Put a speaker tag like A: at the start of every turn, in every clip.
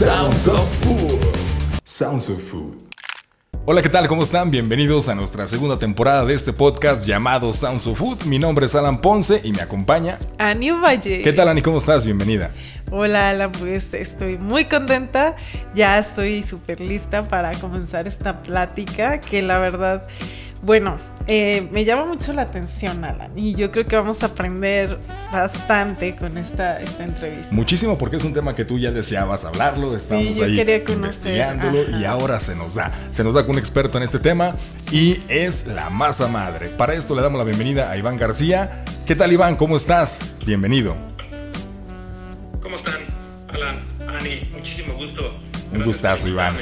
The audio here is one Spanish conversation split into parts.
A: Sounds of Food. Sounds of Food. Hola, ¿qué tal? ¿Cómo están? Bienvenidos a nuestra segunda temporada de este podcast llamado Sounds of Food. Mi nombre es Alan Ponce y me acompaña
B: Ani Valle.
A: ¿Qué tal, Ani? ¿Cómo estás? Bienvenida.
B: Hola, Alan. Pues estoy muy contenta. Ya estoy súper lista para comenzar esta plática que la verdad bueno, eh, me llama mucho la atención, Alan, y yo creo que vamos a aprender bastante con esta, esta entrevista.
A: Muchísimo, porque es un tema que tú ya deseabas hablarlo, estamos ahí investigándolo y ahora se nos da. Se nos da con un experto en este tema y es la masa madre. Para esto le damos la bienvenida a Iván García. ¿Qué tal, Iván? ¿Cómo estás? Bienvenido.
C: ¿Cómo están, Alan, Ani? Muchísimo gusto
A: un gustazo, Iván.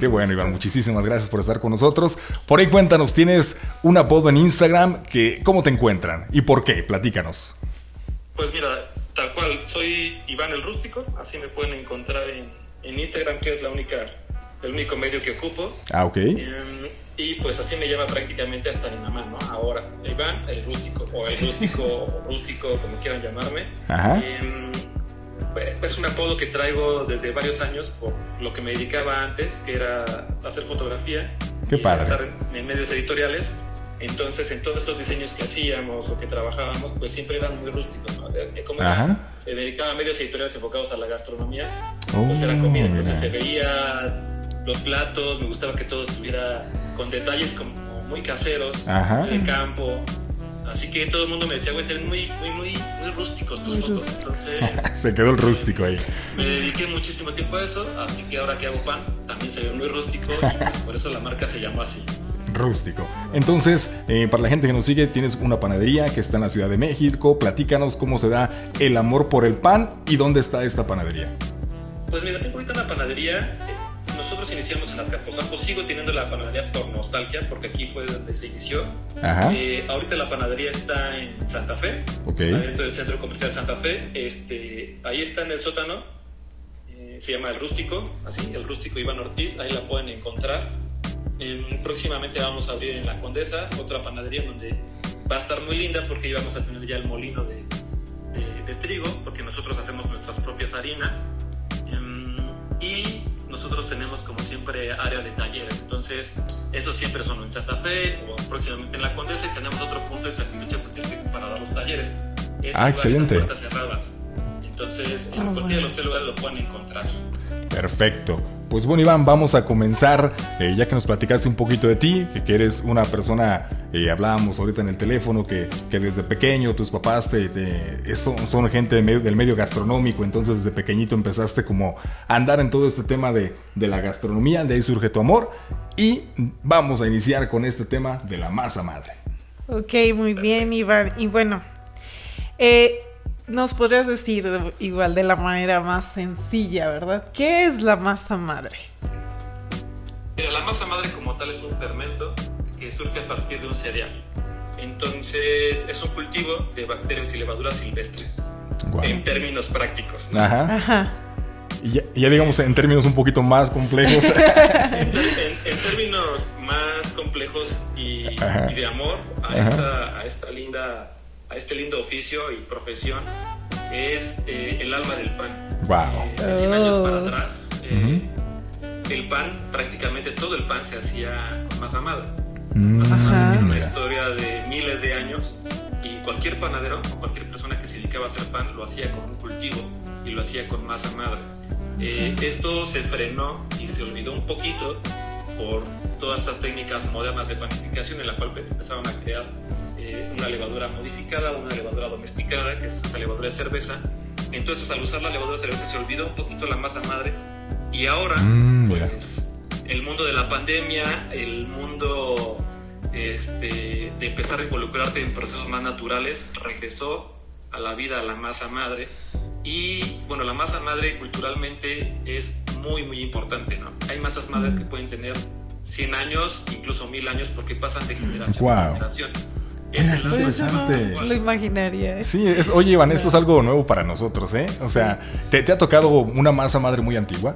A: Qué bueno, Iván. Muchísimas gracias por estar con nosotros. Por ahí cuéntanos, tienes un apodo en Instagram que ¿cómo te encuentran? ¿Y por qué? Platícanos.
C: Pues mira, tal cual, soy Iván el Rústico, así me pueden encontrar en, Instagram, que es la única, el único medio que ocupo.
A: Ah, ok.
C: Em, y pues así me llama prácticamente hasta mi mamá, ¿no? Ahora, Iván el Rústico, o el Rústico, o Rústico, como quieran llamarme.
A: Ajá. Em,
C: es un apodo que traigo desde varios años por lo que me dedicaba antes, que era hacer fotografía.
A: Qué padre.
C: Estar en, medios editoriales. Entonces, en todos estos diseños que hacíamos o que trabajábamos, pues siempre eran muy rústicos. ¿no? Como me dedicaba a medios editoriales enfocados a la gastronomía, pues era comida. Oh, Entonces se veía los platos, me gustaba que todo estuviera con detalles como muy caseros, de campo. Así que todo el mundo me decía, güey, ser muy, muy, muy, muy rústicos tus fotos. Entonces.
A: se quedó el rústico ahí.
C: Me dediqué muchísimo tiempo a eso, así que ahora que hago pan, también se ve muy rústico y pues por eso la marca se llama así.
A: Rústico. Entonces, eh, para la gente que nos sigue, tienes una panadería que está en la Ciudad de México. Platícanos cómo se da el amor por el pan y dónde está esta panadería.
C: Pues mira, tengo ahorita una panadería nosotros iniciamos en las Azcapotzalco, sigo teniendo la panadería por nostalgia, porque aquí fue donde se inició. Eh, ahorita la panadería está en Santa Fe, dentro del centro comercial Santa Fe. Este, ahí está en el sótano, eh, se llama El Rústico, así, El Rústico Iván Ortiz, ahí la pueden encontrar. próximamente vamos a abrir en La Condesa otra panadería donde va a estar muy linda porque ahí vamos a tener ya el molino de, de trigo, porque nosotros hacemos nuestras propias harinas. Em, y nosotros tenemos como siempre área de talleres, entonces eso siempre son en Santa Fe o próximamente en La Condesa y tenemos otro punto en San para dar los talleres.
A: ah, excelente.
C: Puertas cerradas. Entonces, en ah, cualquiera de los tres lugares lo pueden encontrar.
A: Perfecto. Pues bueno, Iván, vamos a comenzar, eh, ya que nos platicaste un poquito de ti, que, eres una persona, eh, hablábamos ahorita en el teléfono, que, desde pequeño tus papás te, son, gente del medio, gastronómico, entonces desde pequeñito empezaste como a andar en todo este tema de, de la gastronomía, de ahí surge tu amor, y vamos a iniciar con este tema de la masa madre.
B: Ok, muy bien, Iván. Y bueno, eh, nos podrías decir igual de la manera más sencilla, ¿verdad? ¿Qué es la masa madre?
C: la masa madre como tal es un fermento que surge a partir de un cereal. Entonces es un cultivo de bacterias y levaduras silvestres, en términos prácticos.
A: Ajá. Y ya, digamos en términos un poquito más complejos.
C: en, términos más complejos y, de amor a esta linda a este lindo oficio y profesión es eh, el alma del pan.
A: Wow.
C: Eh, 100 años para atrás, eh, el pan, prácticamente todo el pan se hacía con masa madre. Mm. Masa madre tiene una historia de miles de años y cualquier panadero o cualquier persona que se dedicaba a hacer pan lo hacía con un cultivo y lo hacía con masa madre. Eh, esto se frenó y se olvidó un poquito por todas estas técnicas modernas de panificación en la cual empezaron a crear eh, una levadura modificada, una levadura domesticada, que es esta levadura de cerveza. Entonces, al usar la levadura de cerveza se olvidó un poquito la masa madre y ahora, mm, pues, el mundo de la pandemia, el mundo este, de empezar a involucrarte en procesos más naturales, regresó a la vida a la masa madre. Y bueno, la masa madre culturalmente es muy, muy importante, ¿no? Hay masas madres que pueden tener 100 años, incluso 1000 años, porque pasan de generación a generación.
B: Es el interesante. lo imaginaría. ¿eh?
A: Sí, es, oye Iván, esto es algo nuevo para nosotros, ¿eh? O sea, ¿te, ha tocado una masa madre muy antigua?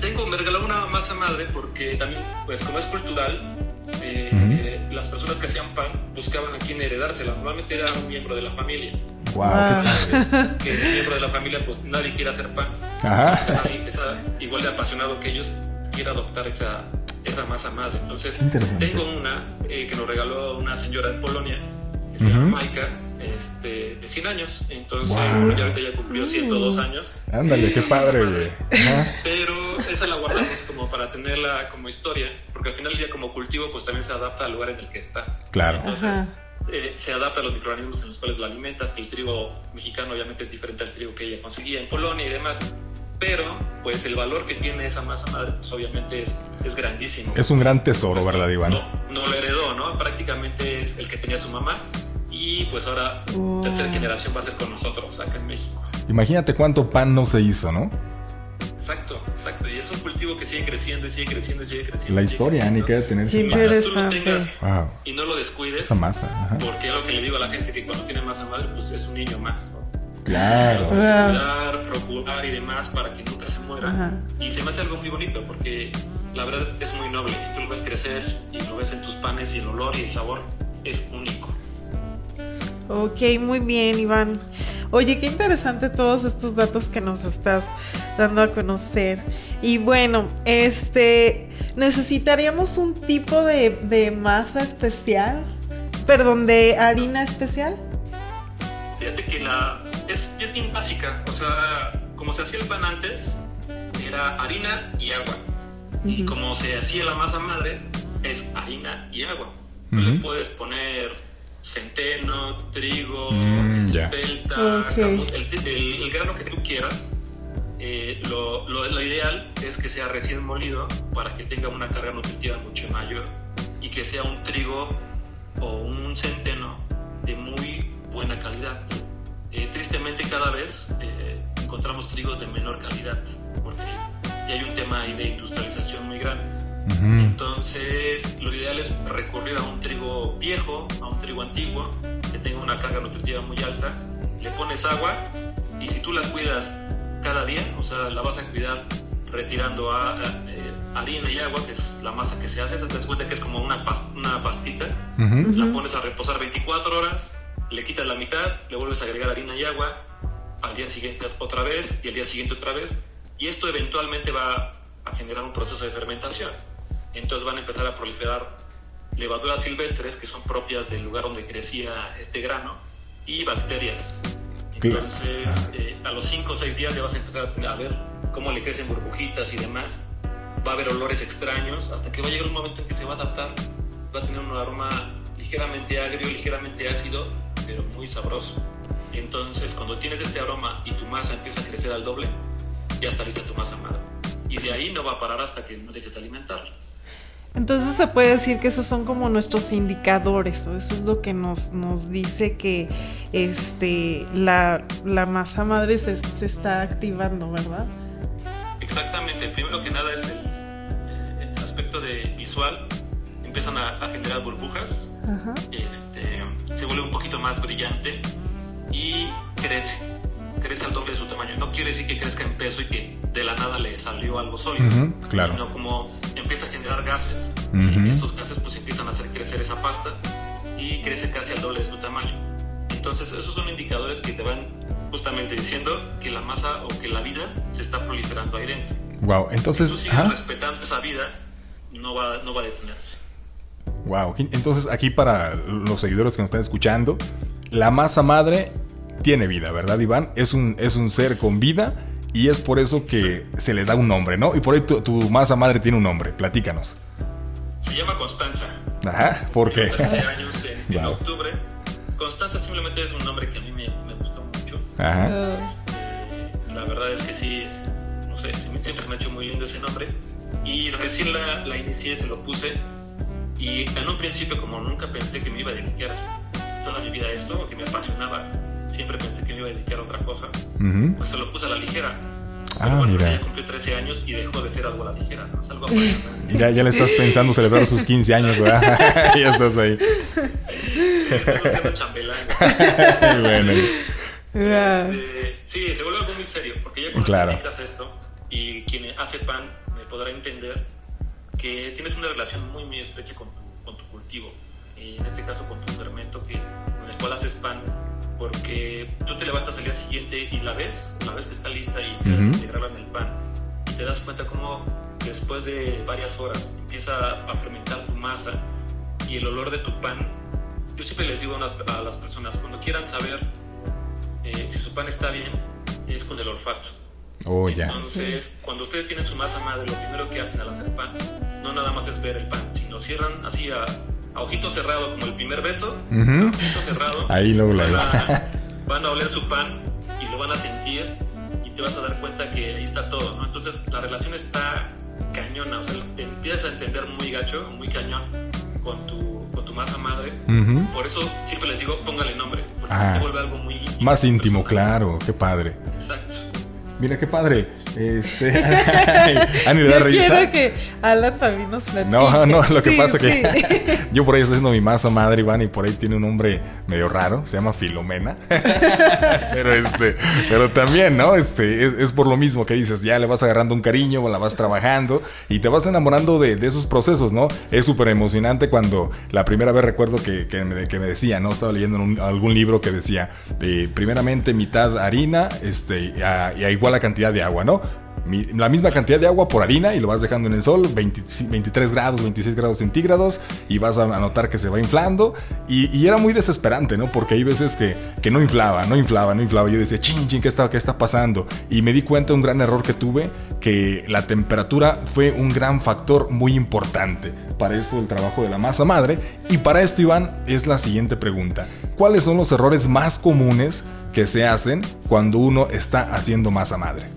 C: Tengo, me regaló una masa madre porque también, pues como es cultural, eh, las personas que hacían pan buscaban a quién heredársela. Normalmente era un miembro de la familia.
A: Wow,
C: que el miembro de la familia, pues nadie quiere hacer pan. Ajá. Nadie igual de apasionado que ellos quiere adoptar esa, esa masa madre. Entonces, tengo una eh, que nos regaló una señora de Polonia, que se llama Maika, este, de 100 años. Entonces, ya ahorita ya cumplió 102 años.
A: Ándale, qué padre,
C: güey. Pero esa la guardamos como para tenerla como historia, porque al final del día como cultivo, pues también se adapta al lugar en el que está.
A: Claro.
C: Entonces, eh, se adapta a los microorganismos en los cuales la alimentas, que el trigo mexicano obviamente es diferente al trigo que ella conseguía en Polonia y demás pero pues el valor que tiene esa masa madre pues obviamente es, es grandísimo.
A: Es un gran tesoro, ¿verdad, Iván?
C: No, no, lo heredó, ¿no? Prácticamente es el que tenía su mamá y pues ahora tercera generación va a ser con nosotros acá en México.
A: Imagínate cuánto pan no se hizo, ¿no?
C: Exacto, exacto. Y es un cultivo que sigue creciendo y sigue creciendo y sigue creciendo.
A: La historia, ni que tener
B: ese Interesante.
C: y no lo descuides.
A: Esa masa.
C: Porque es lo que le digo a la gente que cuando tiene masa madre, pues es un niño más.
A: Claro.
C: Cuidar, procurar y demás para que nunca se muera. Y se me hace algo muy bonito porque la verdad es muy noble. Tú lo ves crecer y lo ves en tus panes y el olor y el sabor es único.
B: Ok, muy bien, Iván. Oye, qué interesante todos estos datos que nos estás dando a conocer. Y bueno, este, necesitaríamos un tipo de, de masa especial, perdón, de harina especial.
C: Fíjate que la, es, es bien básica. O sea, como se hacía el pan antes, era harina y agua. Y como se hacía la masa madre, es harina y agua. Le puedes poner centeno, trigo, mm, espelta, el, grano que tú quieras. Eh, lo, lo, lo, ideal es que sea recién molido para que tenga una carga nutritiva mucho mayor y que sea un trigo o un centeno de muy buena calidad. Eh, tristemente cada vez eh, encontramos trigos de menor calidad, porque ya hay un tema ahí de industrialización muy grande. Entonces, lo ideal es recurrir a un trigo viejo, a un trigo antiguo, que tenga una carga nutritiva muy alta, le pones agua y si tú la cuidas cada día, o sea, la vas a cuidar retirando a, eh, harina y agua, que es la masa que se hace, te das cuenta que es como una, una pastita, la pones a reposar 24 horas, le quitas la mitad, le vuelves a agregar harina y agua, al día siguiente otra vez y al día siguiente otra vez, y esto eventualmente va a generar un proceso de fermentación. Entonces van a empezar a proliferar levaduras silvestres que son propias del lugar donde crecía este grano y bacterias. Entonces, eh, a los 5 o 6 días ya vas a empezar a ver cómo le crecen burbujitas y demás. Va a haber olores extraños hasta que va a llegar un momento en que se va a adaptar. Va a tener un aroma ligeramente agrio, ligeramente ácido pero muy sabroso. Entonces, cuando tienes este aroma y tu masa empieza a crecer al doble, ya está lista tu masa madre. Y de ahí no va a parar hasta que no dejes de alimentarla.
B: Entonces se puede decir que esos son como nuestros indicadores, o eso es lo que nos, nos dice que este, la, la masa madre se, se, está activando, ¿verdad?
C: Exactamente, primero que nada es el, el aspecto de visual, empiezan a, generar burbujas, este, se vuelve un poquito más brillante y crece, crece al doble de su tamaño. No quiere decir que crezca en peso y que de la nada le salió algo sólido,
A: claro.
C: sino como empieza a generar gases. y estos gases pues empiezan a hacer crecer esa pasta y crece casi al doble de su tamaño. Entonces esos son indicadores que te van justamente diciendo que la masa o que la vida se está proliferando ahí dentro.
A: Wow, entonces...
C: Si tú sigues respetando esa vida, no va, no va a detenerse.
A: Wow, entonces aquí para los seguidores que nos están escuchando, la masa madre tiene vida, ¿verdad, Iván? Es un, es un ser con vida y es por eso que se le da un nombre, ¿no? Y por ahí tu, masa madre tiene un nombre, platícanos.
C: Se llama Constanza.
A: Ajá, ¿por qué?
C: 13 años en, octubre. Constanza simplemente es un nombre que a mí me, gustó mucho. Ajá. Este, la verdad es que sí, no sé, siempre se me ha hecho muy lindo ese nombre. Y recién la, la inicié, se lo puse y en un principio, como nunca pensé que me iba a dedicar toda mi vida a esto, que me apasionaba, siempre pensé que me iba a dedicar a otra cosa, pues se lo puse a la ligera.
A: Ah, Pero bueno,
C: mira. ya cumplió 13 años y dejó de ser algo a la ligera, ¿no? Es algo.
A: Ya, ya le estás pensando celebrar sus 15 años, ¿verdad? ya estás ahí.
C: Sí, chambelán.
A: bueno.
C: Este, sí, se vuelve algo muy serio, porque ya cuando claro. te dedicas a esto y quien hace pan me podrá entender que tienes una relación muy, muy estrecha con tu, con tu cultivo, y en este caso con tu fermento que, con el cual haces pan, porque tú te levantas al día siguiente y la ves, la ves que está lista y tienes que integrarla en el pan. Y te das cuenta cómo después de varias horas empieza a fermentar tu masa y el olor de tu pan. Yo siempre les digo a las personas, cuando quieran saber eh, si su pan está bien, es con el olfato.
A: Oh,
C: Entonces, cuando ustedes tienen su masa madre, lo primero que hacen al hacer pan, no nada más es ver el pan, sino cierran así a, a ojito cerrado, como el primer beso, ojito cerrado.
A: Ahí luego van,
C: a, van a oler su pan y lo van a sentir y te vas a dar cuenta que ahí está todo, ¿no? Entonces, la relación está cañona, o sea, te empiezas a entender muy gacho, muy cañón con tu, con tu masa madre. Por eso siempre les digo, póngale nombre, porque se vuelve algo muy íntimo.
A: Más íntimo, claro, qué padre.
C: Exacto.
A: Mira qué padre. Este,
B: Ani le da yo Quiero que Alan también nos platique.
A: No, no, lo que pasa es que yo por ahí estoy haciendo mi masa madre, Iván, y por ahí tiene un nombre medio raro, se llama Filomena. pero este, pero también, ¿no? Este, es, por lo mismo que dices, ya le vas agarrando un cariño, la vas trabajando y te vas enamorando de, esos procesos, ¿no? Es súper emocionante cuando la primera vez recuerdo que, que, me, que me, decía, ¿no? Estaba leyendo en algún libro que decía, eh, primeramente mitad harina, este, y a igual la cantidad de agua, ¿no? la misma cantidad de agua por harina y lo vas dejando en el sol, 23 grados, 26 grados centígrados, y vas a notar que se va inflando. Y, era muy desesperante, ¿no? Porque hay veces que, que, no inflaba, no inflaba, no inflaba. Yo decía, ching, ching, ¿qué está, ¿qué está pasando? Y me di cuenta de un gran error que tuve, que la temperatura fue un gran factor muy importante para esto del trabajo de la masa madre. Y para esto, Iván, es la siguiente pregunta. ¿Cuáles son los errores más comunes que se hacen cuando uno está haciendo masa madre?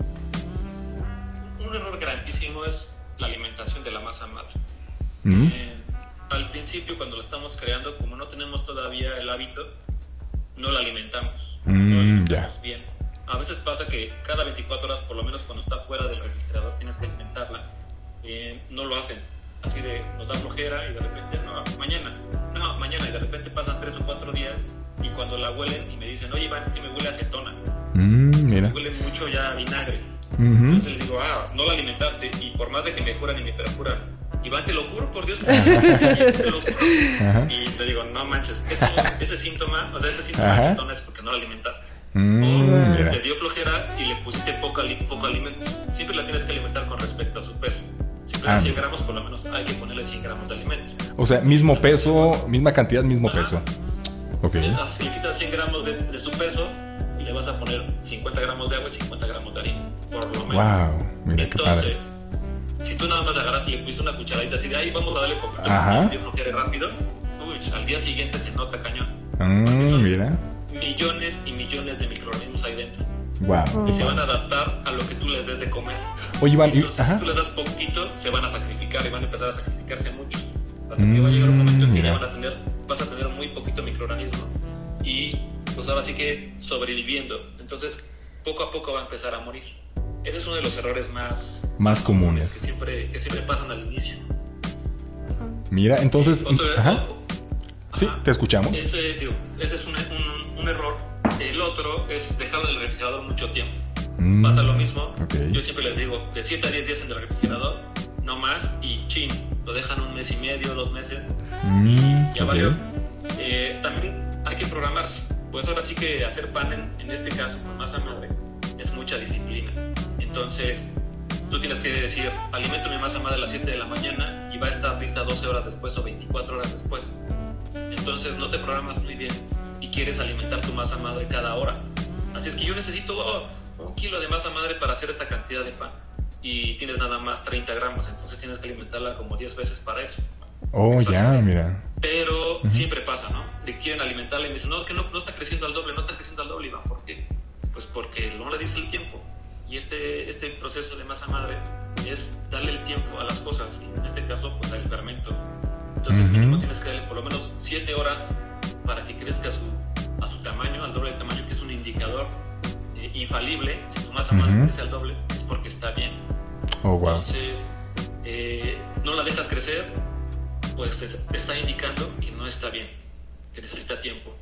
C: Un error grandísimo es la alimentación de la masa madre. Mm. Eh, al principio, cuando la estamos creando, como no tenemos todavía el hábito, no la alimentamos. no la
A: mm,
C: alimentamos bien. A veces pasa que cada 24 horas, por lo menos cuando está fuera del refrigerador, tienes que alimentarla. Eh, no lo hacen. Así de, nos da flojera y de repente, no, mañana, no, mañana, y de repente pasan 3 o 4 días y cuando la huelen y me dicen, oye Iván, es que me huele a acetona.
A: Mm, mira.
C: Me huele mucho ya a vinagre. Entonces les digo, ah, no la alimentaste y por más de que me curan y me perjuran, Iván, te lo juro por Dios, te lo juro. Y te digo, no manches, ese síntoma, o sea, ese síntoma de acetona es porque no la alimentaste.
A: Mm,
C: o te dio flojera y le pusiste poco, poco alimento. Siempre la tienes que alimentar con respecto a su peso. Si ah. 100 gramos, por lo menos hay que ponerle 100 gramos de alimento.
A: O sea, mismo peso, misma cantidad, mismo peso.
C: Okay. Si le quitas 100 gramos de, su peso y le vas a poner 50 gramos de agua y 50 gramos de harina, por lo menos.
A: Wow, mira
C: Entonces, si tú nada más agarras y le pusiste una cucharadita así de ahí, vamos a darle poquito, Ajá. y rápido, uy, al día siguiente se nota cañón.
A: Mm, mira.
C: Millones y millones de microorganismos ahí dentro.
A: Wow.
C: Y se van a adaptar a lo que tú les des de comer.
A: Oye, Iván,
C: Entonces, si tú les das poquito, se van a sacrificar y van a empezar a sacrificarse Hasta que va a llegar un momento en que ya van a tener, vas a tener muy poquito microorganismo y pues ahora sí que sobreviviendo. Entonces, poco a poco va a empezar a morir. Ese es uno de los errores más,
A: más comunes
C: que siempre, que siempre pasan al inicio.
A: Mira, entonces... ajá. Sí, te escuchamos.
C: Ese, ese es un, un, error. El otro es dejarlo en el refrigerador mucho tiempo. Mm, Pasa lo mismo. Yo siempre les digo, de 7 a 10 días en el refrigerador, no más, y chin, lo dejan un mes y medio, dos meses,
A: mm,
C: ya valió. Eh, también hay que programarse. Pues ahora sí que hacer pan en, este caso con masa madre es mucha disciplina. Entonces, tú tienes que decir, alimento mi masa madre a las 7 de la mañana y va a estar lista 12 horas después o 24 horas después. Entonces no te programas muy bien y quieres alimentar tu masa madre cada hora. Así es que yo necesito oh, un kilo de masa madre para hacer esta cantidad de pan y tienes nada más 30 gramos, entonces tienes que alimentarla como 10 veces para eso.
A: Oh, ya, mira.
C: Pero siempre pasa, ¿no? De quieren alimentarla y me dicen, no, es que no, no, está creciendo al doble, no está creciendo al doble, Iván, ¿por qué? Pues porque no le dice el tiempo. Y este, este proceso de masa madre es darle el tiempo a las cosas, y en este caso, pues al fermento. Entonces, mínimo tienes que darle por lo menos 7 horas para que crezca a su, a su tamaño, al doble del tamaño, que es un indicador eh, infalible. Si tu masa madre crece al doble, es porque está bien.
A: Oh, wow.
C: Entonces, eh, no la dejas crecer, pues te está indicando que no está bien, que necesita tiempo.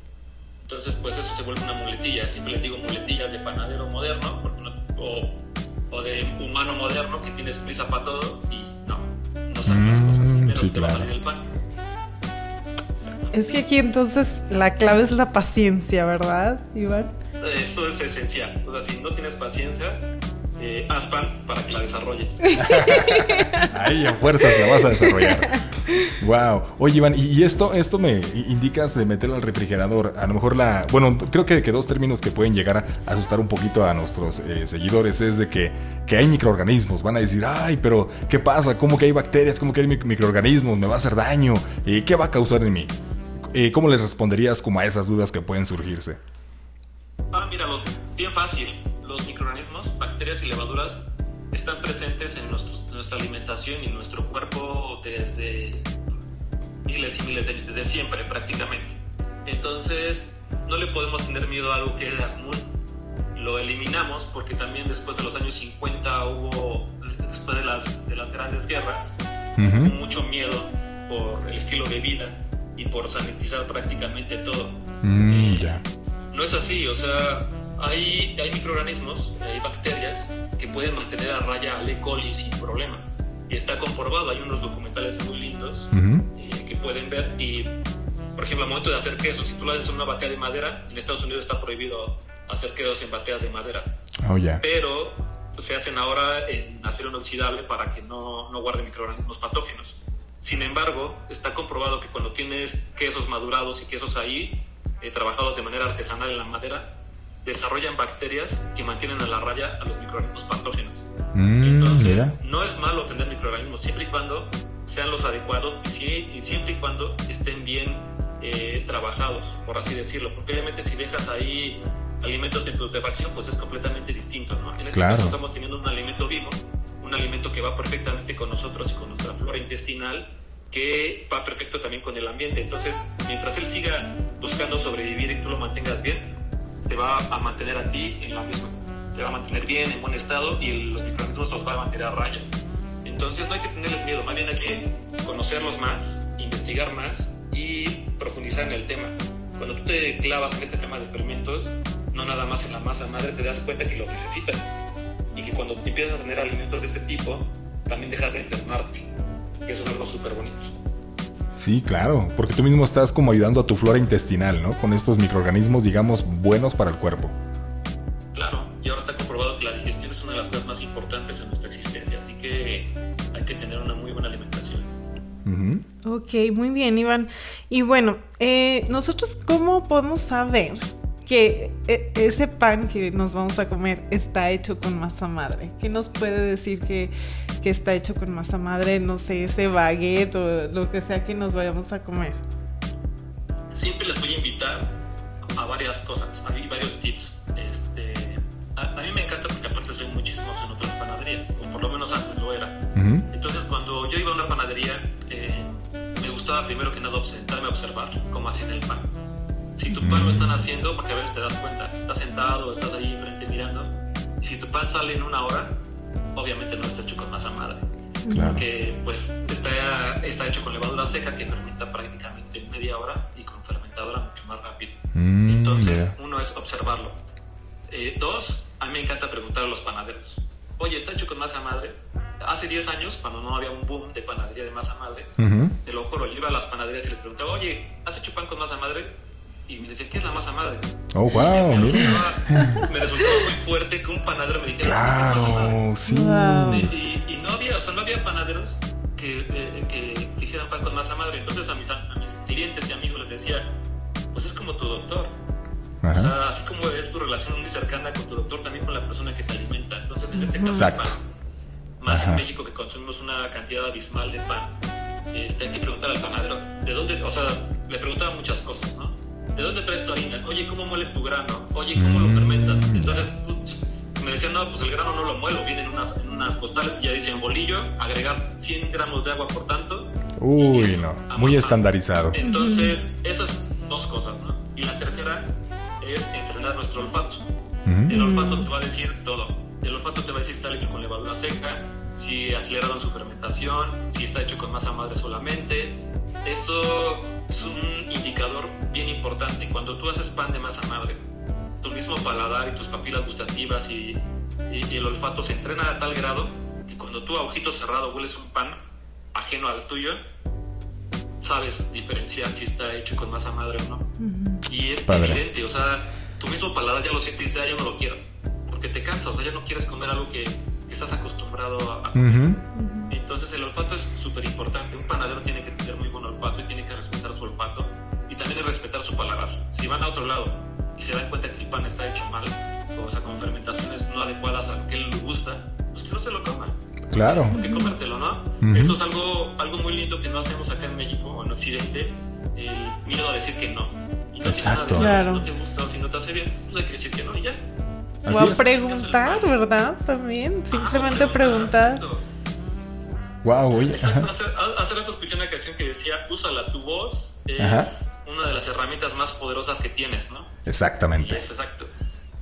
C: Entonces, pues eso se vuelve una muletilla. Siempre les digo muletillas de panadero moderno o, o, de humano moderno que tienes prisa para todo y no, no salen las cosas. Menos te va a salir el pan.
B: Es que aquí entonces la clave es la paciencia, ¿verdad, Iván?
C: Esto es esencial. O sea, si no tienes paciencia, eh, haz pan para que la desarrolles.
A: Ahí a fuerzas la vas a desarrollar. Wow. Oye, Iván, y esto, esto me indicas de meterlo al refrigerador. A lo mejor la. Bueno, creo que, que dos términos que pueden llegar a asustar un poquito a nuestros eh, seguidores es de que, que, hay microorganismos. Van a decir, ay, pero ¿qué pasa? ¿Cómo que hay bacterias? ¿Cómo que hay microorganismos? ¿Me va a hacer daño? Eh, ¿Qué va a causar en mí? Eh, ¿Cómo les responderías como a esas dudas que pueden surgirse?
C: Ah, míralo, bien fácil los microorganismos, bacterias y levaduras están presentes en nuestra alimentación y en nuestro cuerpo desde miles y miles de desde siempre prácticamente. Entonces, no le podemos tener miedo a algo que era común. Lo eliminamos porque también después de los años 50 hubo, después de las, de las grandes guerras, mucho miedo por el estilo de vida y por sanitizar prácticamente todo.
A: Mm,
C: no es así, o sea, hay, hay microorganismos, hay bacterias que pueden mantener a raya al E. coli sin problema. Y está comprobado, hay unos documentales muy lindos eh, que pueden ver. Y, por ejemplo, al momento de hacer queso, si tú lo haces en una batea de madera, en Estados Unidos está prohibido hacer quesos en bateas de madera.
A: Oh,
C: Pero se hacen ahora en acero inoxidable para que no, no guarde microorganismos patógenos. Sin embargo, está comprobado que cuando tienes quesos madurados y quesos ahí, eh, trabajados de manera artesanal en la madera, desarrollan bacterias que mantienen a la raya a los microorganismos patógenos. Mm, Entonces, no es malo tener microorganismos siempre y cuando sean los adecuados y, siempre y cuando estén bien eh, trabajados, por así decirlo. Porque obviamente si dejas ahí alimentos en putrefacción, pues es completamente distinto. ¿no? En este caso estamos teniendo un alimento vivo, un alimento que va perfectamente con nosotros y con nuestra flora intestinal que va perfecto también con el ambiente. Entonces, mientras él siga buscando sobrevivir y tú lo mantengas bien, te va a mantener a ti en la misma. Te va a mantener bien, en buen estado y los microorganismos los va a mantener a raya. Entonces no hay que tenerles miedo, más bien hay que conocerlos más, investigar más y profundizar en el tema. Cuando tú te clavas en este tema de fermentos, no nada más en la masa madre, te das cuenta que lo necesitas. Y que cuando empiezas a tener alimentos de este tipo, también dejas de enfermarte. Que eso es algo súper bonito.
A: Sí, claro, porque tú mismo estás como ayudando a tu flora intestinal, ¿no? Con estos microorganismos, digamos, buenos para el cuerpo.
C: Claro, y ahora está comprobado que la digestión es una de las cosas más importantes en nuestra existencia, así que hay que tener una muy buena alimentación.
B: Ok, muy bien, Iván. Y bueno, eh, nosotros, ¿cómo podemos saber que e, ese pan que nos vamos a comer está hecho con masa madre. ¿Qué nos puede decir que, que, está hecho con masa madre? No sé, ese baguette o lo que sea que nos vayamos a comer.
C: Siempre les voy a invitar a varias cosas, hay varios tips. Este, a, mí me encanta porque aparte soy muy chismoso en otras panaderías, o por lo menos antes lo era. Entonces cuando yo iba a una panadería, eh, me gustaba primero que nada sentarme a observar cómo hacían el pan si tu pan lo están haciendo, porque a veces te das cuenta, estás sentado, estás ahí enfrente mirando, y si tu pan sale en una hora, obviamente no está hecho con masa madre. Porque pues está, está hecho con levadura seca que fermenta prácticamente en media hora y con fermentadora mucho más rápido. Mm, Entonces, uno es observarlo. Eh, dos, a mí me encanta preguntar a los panaderos, oye, ¿está hecho con masa madre? Hace 10 años, cuando no había un boom de panadería de masa madre, te lo juro, yo iba a las panaderías y les preguntaba, oye, ¿has hecho pan con masa madre? Y me decía, ¿qué es la masa madre?
A: Oh, wow,
C: me, resultaba, me resultaba muy fuerte que un panadero me dijera,
A: claro, sí.
C: Y, no había, o sea, no había panaderos que, eh, que, hicieran pan con masa madre. Entonces a mis, a mis clientes y amigos les decía, pues es como tu doctor. O sea, así como es tu relación muy cercana con tu doctor, también con la persona que te alimenta. Entonces, en este caso, pan, más en México que consumimos una cantidad abismal de pan, este, hay que preguntar al panadero, ¿de dónde? O sea, le preguntaba muchas cosas, ¿no? ¿De dónde traes tu harina? Oye, ¿cómo mueles tu grano? Oye, ¿cómo lo fermentas? Mm. Entonces, me decían, no, pues el grano no lo muelo, viene en unas, en unas postales que ya dicen bolillo, agregar 100 gramos de agua por tanto.
A: Uy, no, muy estandarizado.
C: Entonces, esas dos cosas, ¿no? Y la tercera es entrenar nuestro olfato. El olfato te va a decir todo. El olfato te va a decir si está hecho con levadura seca, si aceleraron su fermentación, si está hecho con masa madre solamente. Esto es un indicador bien importante. Cuando tú haces pan de masa madre, tu mismo paladar y tus papilas gustativas y, el olfato se entrena a tal grado que cuando tú a ojito cerrado hueles un pan ajeno al tuyo, sabes diferenciar si está hecho con masa madre o no. Y es evidente, o sea, tu mismo paladar ya lo sientes y dice, ah, yo no lo quiero, porque te cansa, o sea, ya no quieres comer algo que, estás acostumbrado a comer. Entonces el olfato es súper importante, un panadero tiene que tener muy buen olfato y tiene que respetar su olfato y también respetar su paladar. Si van a otro lado y se dan cuenta que el pan está hecho mal, o sea, con fermentaciones no adecuadas a que él le gusta, pues que no se lo coman.
A: Claro.
C: que comértelo, ¿no? Eso es algo, algo muy lindo que no hacemos acá en México o en Occidente, el miedo a decir que no. Y no
A: Exacto.
C: Nada, Si no te gusta o si no te hace bien, pues hay que decir que no y ya.
B: o a preguntar, ¿verdad? También, simplemente preguntar.
A: Wow, oye.
C: Hace, hace, rato escuché una canción que decía, úsala tu voz, es una de las herramientas más poderosas que tienes, ¿no?
A: Exactamente.
C: es exacto,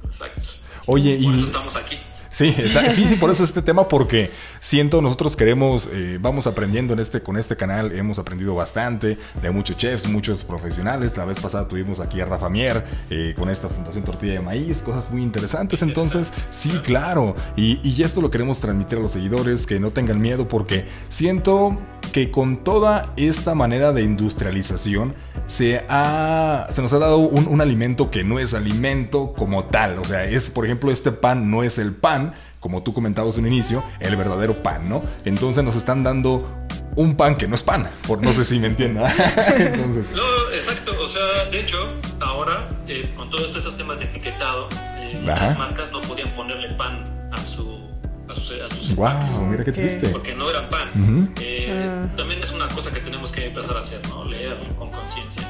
C: exacto.
A: Oye,
C: Por y... eso estamos aquí.
A: Sí, sí, sí, por eso este tema, porque siento nosotros queremos, eh, vamos aprendiendo en este, con este canal, hemos aprendido bastante de muchos chefs, muchos profesionales. La vez pasada tuvimos aquí a Rafa Mier eh, con esta Fundación Tortilla de Maíz, cosas muy interesantes. Entonces, sí, claro, y, y esto lo queremos transmitir a los seguidores, que no tengan miedo, porque siento que con toda esta manera de industrialización se, ha, se nos ha dado un, un alimento que no es alimento como tal. O sea, es, por ejemplo, este pan no es el pan como tú comentabas en un inicio, el verdadero pan, ¿no? Entonces nos están dando un pan que no es pan, por no sé si me entienda.
C: Entonces... No, exacto, o sea, de hecho, ahora eh, con todos esos temas de etiquetado, eh, las marcas no podían ponerle pan a su a sus, a sus
A: wow, mira qué triste.
C: Porque no era pan. eh, ah. También es una cosa que tenemos que empezar a hacer, ¿no? Leer con conciencia.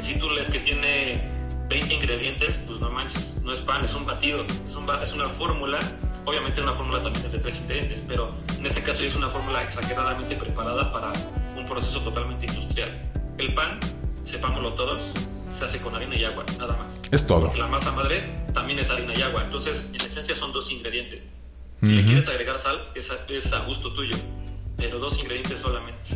C: Si tú lees que tiene 20 ingredientes, pues no manches, no es pan, es un batido, es, un, es una fórmula Obviamente una fórmula también es de tres ingredientes, pero en este caso es una fórmula exageradamente preparada para un proceso totalmente industrial. El pan, sepámoslo todos, se hace con harina y agua, nada más.
A: Es todo.
C: la masa madre también es harina y agua, entonces en esencia son dos ingredientes. Si le quieres agregar sal, es a, es a, gusto tuyo, pero dos ingredientes solamente.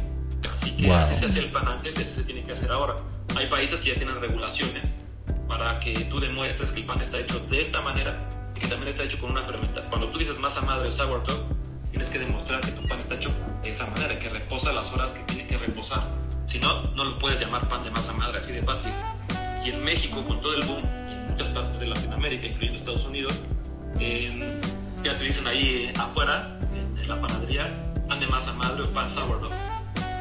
C: Así que así se hacía el pan antes, eso se tiene que hacer ahora. Hay países que ya tienen regulaciones para que tú demuestres que el pan está hecho de esta manera que también está hecho con una fermentación. Cuando tú dices masa madre o sourdough, tienes que demostrar que tu pan está hecho de esa manera, que reposa las horas que tiene que reposar. Si no, no lo puedes llamar pan de masa madre, así de fácil. Y en México, con todo el boom, en muchas partes de Latinoamérica, incluyendo Estados Unidos, eh, ya te dicen ahí afuera, en, la panadería, pan de masa madre o pan sourdough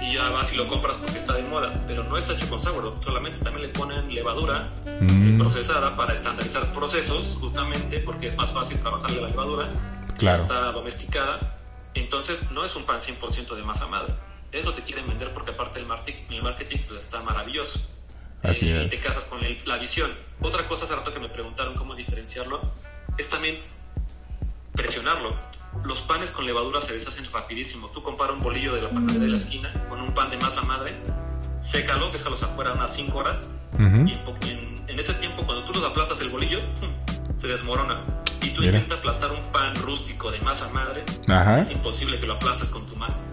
C: y ya vas y lo compras porque está de moda, pero no está hecho con sourdough, solamente también le ponen levadura mm. procesada para estandarizar procesos, justamente porque es más fácil trabajar la levadura,
A: claro.
C: está domesticada, entonces no es un pan 100% de masa madre, eso te quieren vender porque aparte el marketing, el marketing pues, está maravilloso.
A: Así
C: eh, Y te casas con la visión. Otra cosa hace rato que me preguntaron cómo diferenciarlo, es también presionarlo los panes con levadura se deshacen rapidísimo. Tú compara un bolillo de la panadería de la esquina con un pan de masa madre, sécalos, déjalos afuera unas 5 horas y en, ese tiempo cuando tú los aplastas el bolillo, se desmorona. Y tú intentas aplastar un pan rústico de masa madre, es imposible que lo aplastes con tu mano.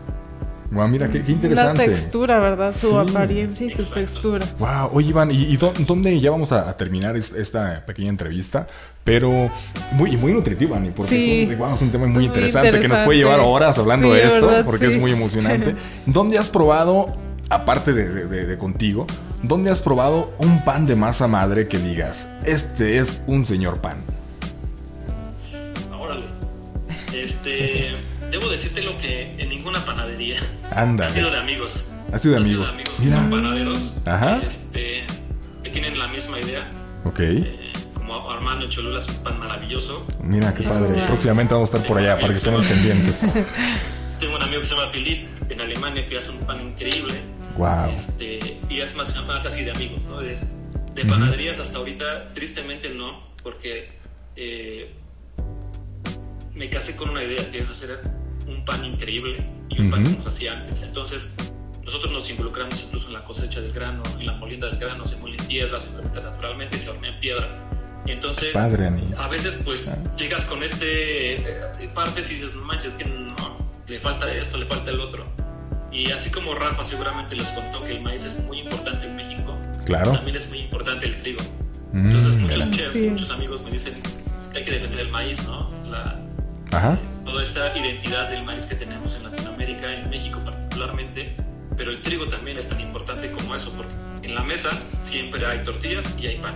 A: Wow, mira, qué, interesante.
B: La textura, ¿verdad? Su apariencia y su textura.
A: Wow, oye Iván, ¿y, dónde ya vamos a, terminar esta pequeña entrevista? Pero muy, muy nutritiva, Ani, porque es, un, tema muy, interesante, que nos puede llevar horas hablando de esto, porque es muy emocionante. ¿Dónde has probado, aparte de, contigo, dónde has probado un pan de masa madre que digas, este es un señor pan?
C: Órale. Este debo decirte lo que en ninguna panadería
A: Anda.
C: ha sido de amigos.
A: Ha sido de amigos.
C: amigos que son panaderos. Ajá. Este, que tienen la misma idea.
A: Ok.
C: Eh, como Armando Cholula es un pan maravilloso.
A: Mira qué padre. Este, Próximamente vamos a estar por allá para que estén pendientes.
C: Tengo un amigo que se llama Philip en Alemania que hace un pan increíble.
A: Wow.
C: Este, y es más, más así de amigos, ¿no? de panaderías hasta ahorita, tristemente no, porque eh, me casé con una idea, que es hacer un pan increíble y un pan que nos hacía antes. Entonces, nosotros nos involucramos incluso en la cosecha del grano, en la molienda del grano, se muele en piedra, se fermenta naturalmente y se hornea en piedra. Entonces, a veces pues ah. llegas con este eh, partes y dices, no manches, que no, le falta esto, le falta el otro. Y así como Rafa seguramente les contó que el maíz es muy importante en México,
A: claro.
C: también es muy importante el trigo. Mm, Entonces muchos chefs, muchos amigos me dicen que hay que defender el maíz, ¿no? La,
A: Ajá.
C: toda esta identidad del maíz que tenemos en Latinoamérica, en México particularmente, pero el trigo también es tan importante como eso, porque en la mesa siempre hay tortillas y hay pan.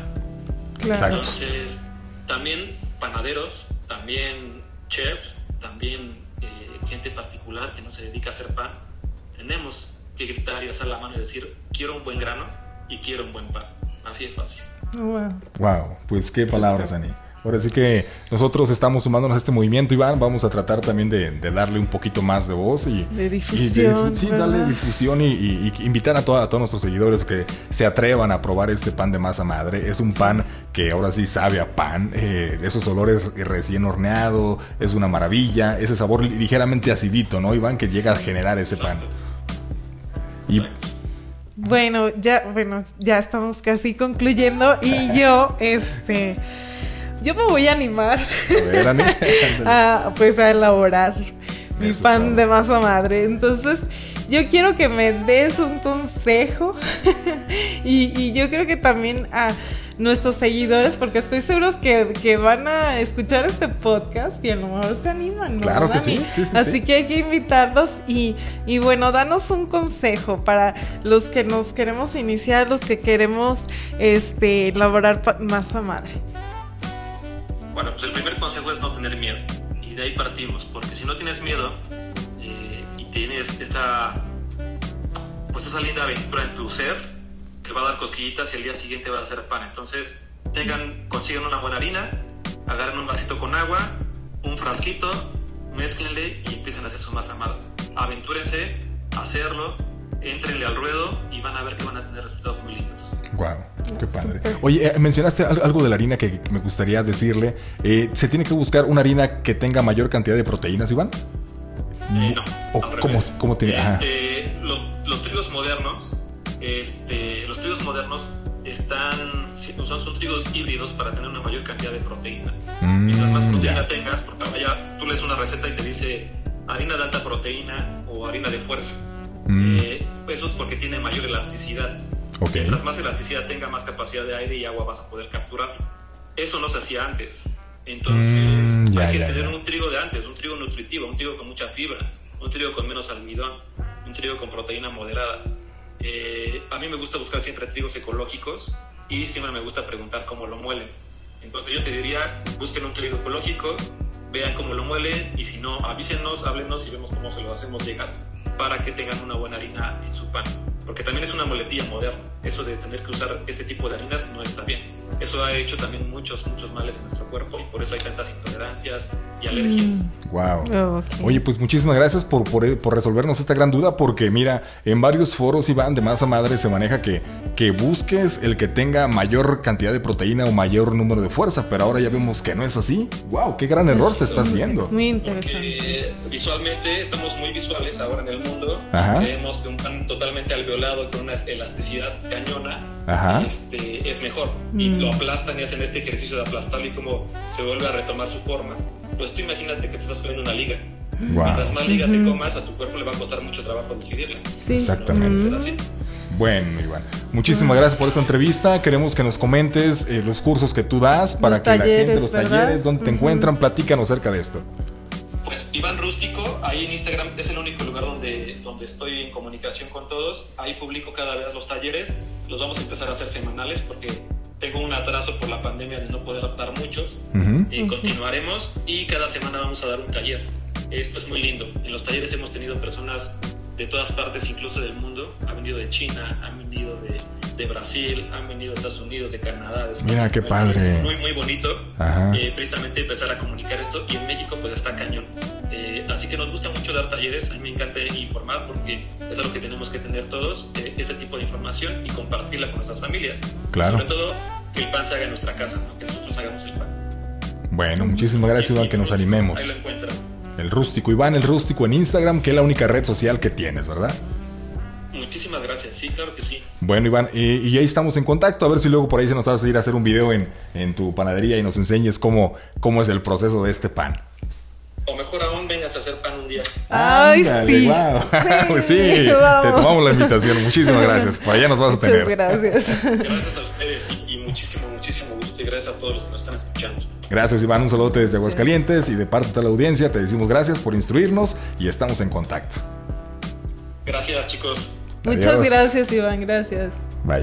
C: Entonces, también panaderos, también chefs, también eh, gente particular que no se dedica a hacer pan, tenemos que gritar y hacer la mano y decir, quiero un buen grano y quiero un buen pan. Así de fácil.
A: Wow. Wow, pues qué palabras, Ani. Ahora sí que nosotros estamos sumándonos a este movimiento, Iván. Vamos a tratar también de, darle un poquito más de voz y,
B: de difusión.
A: sí, darle difusión y, invitar a, todos nuestros seguidores que se atrevan a probar este pan de masa madre. Es un pan que ahora sí sabe a pan. Eh, esos olores recién horneado, es una maravilla. Ese sabor ligeramente acidito, ¿no, Iván? Que llega a generar ese pan.
B: Y. Bueno, ya, bueno, ya estamos casi concluyendo y yo, este, yo me voy a animar a, pues a elaborar mi pan de masa madre. Entonces, yo quiero que me des un consejo y, yo creo que también a nuestros seguidores, porque estoy seguro que, que, van a escuchar este podcast y a lo mejor se animan.
A: Claro que sí,
B: Así que hay que invitarlos y, y, bueno, danos un consejo para los que nos queremos iniciar, los que queremos este, elaborar masa madre.
C: Bueno, pues el primer consejo es no tener miedo. Y de ahí partimos, porque si no tienes miedo eh, y tienes esta, pues esa linda aventura en tu ser, te va a dar cosquillitas y al día siguiente va a hacer pan. Entonces, tengan, consigan una buena harina, agarren un vasito con agua, un frasquito, mezclenle y empiecen a hacer su masa madre. Aventúrense hacerlo, entrenle al ruedo y van a ver que van a tener resultados muy lindos.
A: Wow, qué padre. Oye, eh, mencionaste algo de la harina que me gustaría decirle. Eh, ¿Se tiene que buscar una harina que tenga mayor cantidad de proteínas, Iván?
C: Eh, no.
A: cómo, cómo, tiene?
C: Este, los, trigos modernos, este, los trigos modernos están, son, son trigos híbridos para tener una mayor cantidad de proteína. Mm, Mientras más proteína tengas, porque vaya, tú lees una receta y te dice harina de alta proteína o harina de fuerza. Mm. eso es porque tiene mayor elasticidad. Mientras más elasticidad tenga, más capacidad de aire y agua vas a poder capturar. Eso no se hacía antes. Entonces mm, hay que tener un trigo de antes, un trigo nutritivo, un trigo con mucha fibra, un trigo con menos almidón, un trigo con proteína moderada. Eh, a mí me gusta buscar siempre trigos ecológicos y siempre me gusta preguntar cómo lo muelen. Entonces yo te diría, busquen un trigo ecológico, vean cómo lo muelen y si no, avísenos, háblenos y vemos cómo se lo hacemos llegar para que tengan una buena harina en su pan. Porque también es una muletilla moderna. Eso de tener que usar ese tipo de harinas no está bien. Eso ha hecho también muchos, muchos males en nuestro cuerpo y por eso hay tantas intolerancias y alergias.
A: Wow. Mm. Oye, pues muchísimas gracias por, por, resolvernos esta gran duda porque mira, en varios foros, Iván, de masa madre se maneja que, que busques el que tenga mayor cantidad de proteína o mayor número de fuerza, pero ahora ya vemos que no es así. Wow, qué gran error se está haciendo.
B: muy interesante.
C: Porque visualmente estamos muy visuales ahora en el mundo. Creemos que un pan totalmente alveolado con una elasticidad cañona Este, es mejor. Y mm. lo aplastan y hacen este ejercicio de aplastarlo y como se vuelve a retomar su forma. Pues tú imagínate que te estás comiendo una liga. Mientras más liga te comas, a tu cuerpo le va a costar mucho trabajo digerirla.
A: Sí. Exactamente. así. Bueno, Iván, muchísimas gracias por esta entrevista. Queremos que nos comentes eh, los cursos que tú das para que la gente, los talleres, donde te encuentran, platícanos acerca de esto.
C: Pues Iván Rústico, ahí en Instagram es el único lugar donde, donde estoy en comunicación con todos. Ahí publico cada vez los talleres. Los vamos a empezar a hacer semanales porque tengo un atraso por la pandemia de no poder adaptar muchos. y continuaremos y cada semana vamos a dar un taller. Esto es muy lindo. En los talleres hemos tenido personas de todas partes, incluso del mundo. Han venido de China, han venido de, de Brasil, han venido de Estados Unidos, de Canadá. De
A: Mira, qué padre.
C: Es muy, muy bonito eh, precisamente empezar a comunicar esto. Y en México, pues está cañón. Eh, así que nos gusta mucho dar talleres. A mí me encanta informar porque es algo que tenemos que tener todos, eh, este tipo de información y compartirla con nuestras familias.
A: Claro.
C: Sobre todo, que el pan se haga en nuestra casa, que nosotros hagamos el pan.
A: Bueno, muchísimas gracias, Iván, que nos animemos.
C: Ahí lo encuentran.
A: El rústico, Iván, el rústico en Instagram, que es la única red social que tienes, ¿verdad?
C: Muchísimas gracias, sí, claro que sí.
A: Bueno, Iván, y, ahí estamos en contacto, a ver si luego por ahí se nos vas a ir a hacer un video en, en tu panadería y nos enseñes cómo, cómo es el proceso de este pan.
C: O mejor aún, vengas a hacer pan un día.
B: Ay, sí.
A: Wow. Sí, te tomamos la invitación. Muchísimas gracias. Por allá nos vas a tener.
C: gracias. Gracias a ustedes y, muchísimo, muchísimo gusto y gracias a todos los que nos están escuchando.
A: Gracias, Iván. Un saludo desde Aguascalientes y de parte de toda la audiencia te decimos gracias por instruirnos y estamos en contacto.
C: Gracias, chicos.
B: Muchas gracias, Iván, gracias.
A: Bye.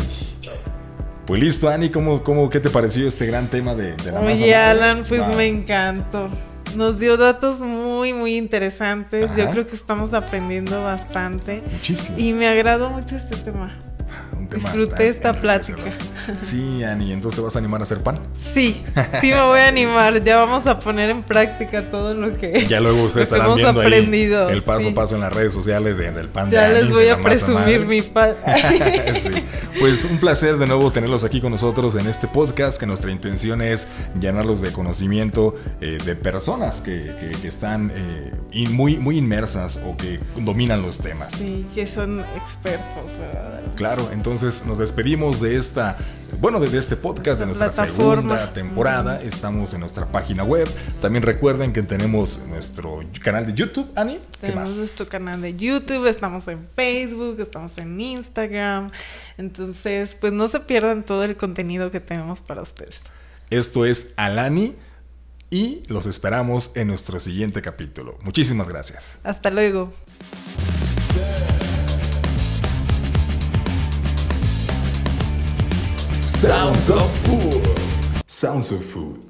A: Pues listo, Ani, ¿cómo, cómo, ¿qué te pareció este gran tema de, la
B: masa Oye, Alan, pues me encantó. Nos dio datos muy, muy interesantes. Yo creo que estamos aprendiendo bastante.
A: Muchísimo.
B: Y me agradó mucho este tema. Disfruté esta plática.
A: Sí, Ani, entonces te vas a animar a hacer pan.
B: Sí, sí me voy a animar. Ya vamos a poner en práctica todo lo que
A: ya luego ustedes estarán viendo aprendido. el paso a paso en las redes sociales del pan.
B: Ya les voy a presumir mi pan.
A: Pues un placer de nuevo tenerlos aquí con nosotros en este podcast, que nuestra intención es llenarlos de conocimiento eh, de personas que, están eh, muy, muy inmersas o que dominan los temas.
B: Sí, que son expertos, ¿verdad?
A: Claro, entonces nos despedimos de esta, bueno, de este podcast, de nuestra segunda temporada. Estamos en nuestra página web. También recuerden que tenemos nuestro canal de YouTube, Ani.
B: Tenemos nuestro canal de YouTube, estamos en Facebook, estamos en Instagram. Entonces, pues no se pierdan todo el contenido que tenemos para ustedes.
A: Esto es Alani y los esperamos en nuestro siguiente capítulo. Muchísimas gracias.
B: Hasta luego.
A: Sounds of Food. Sounds of Food.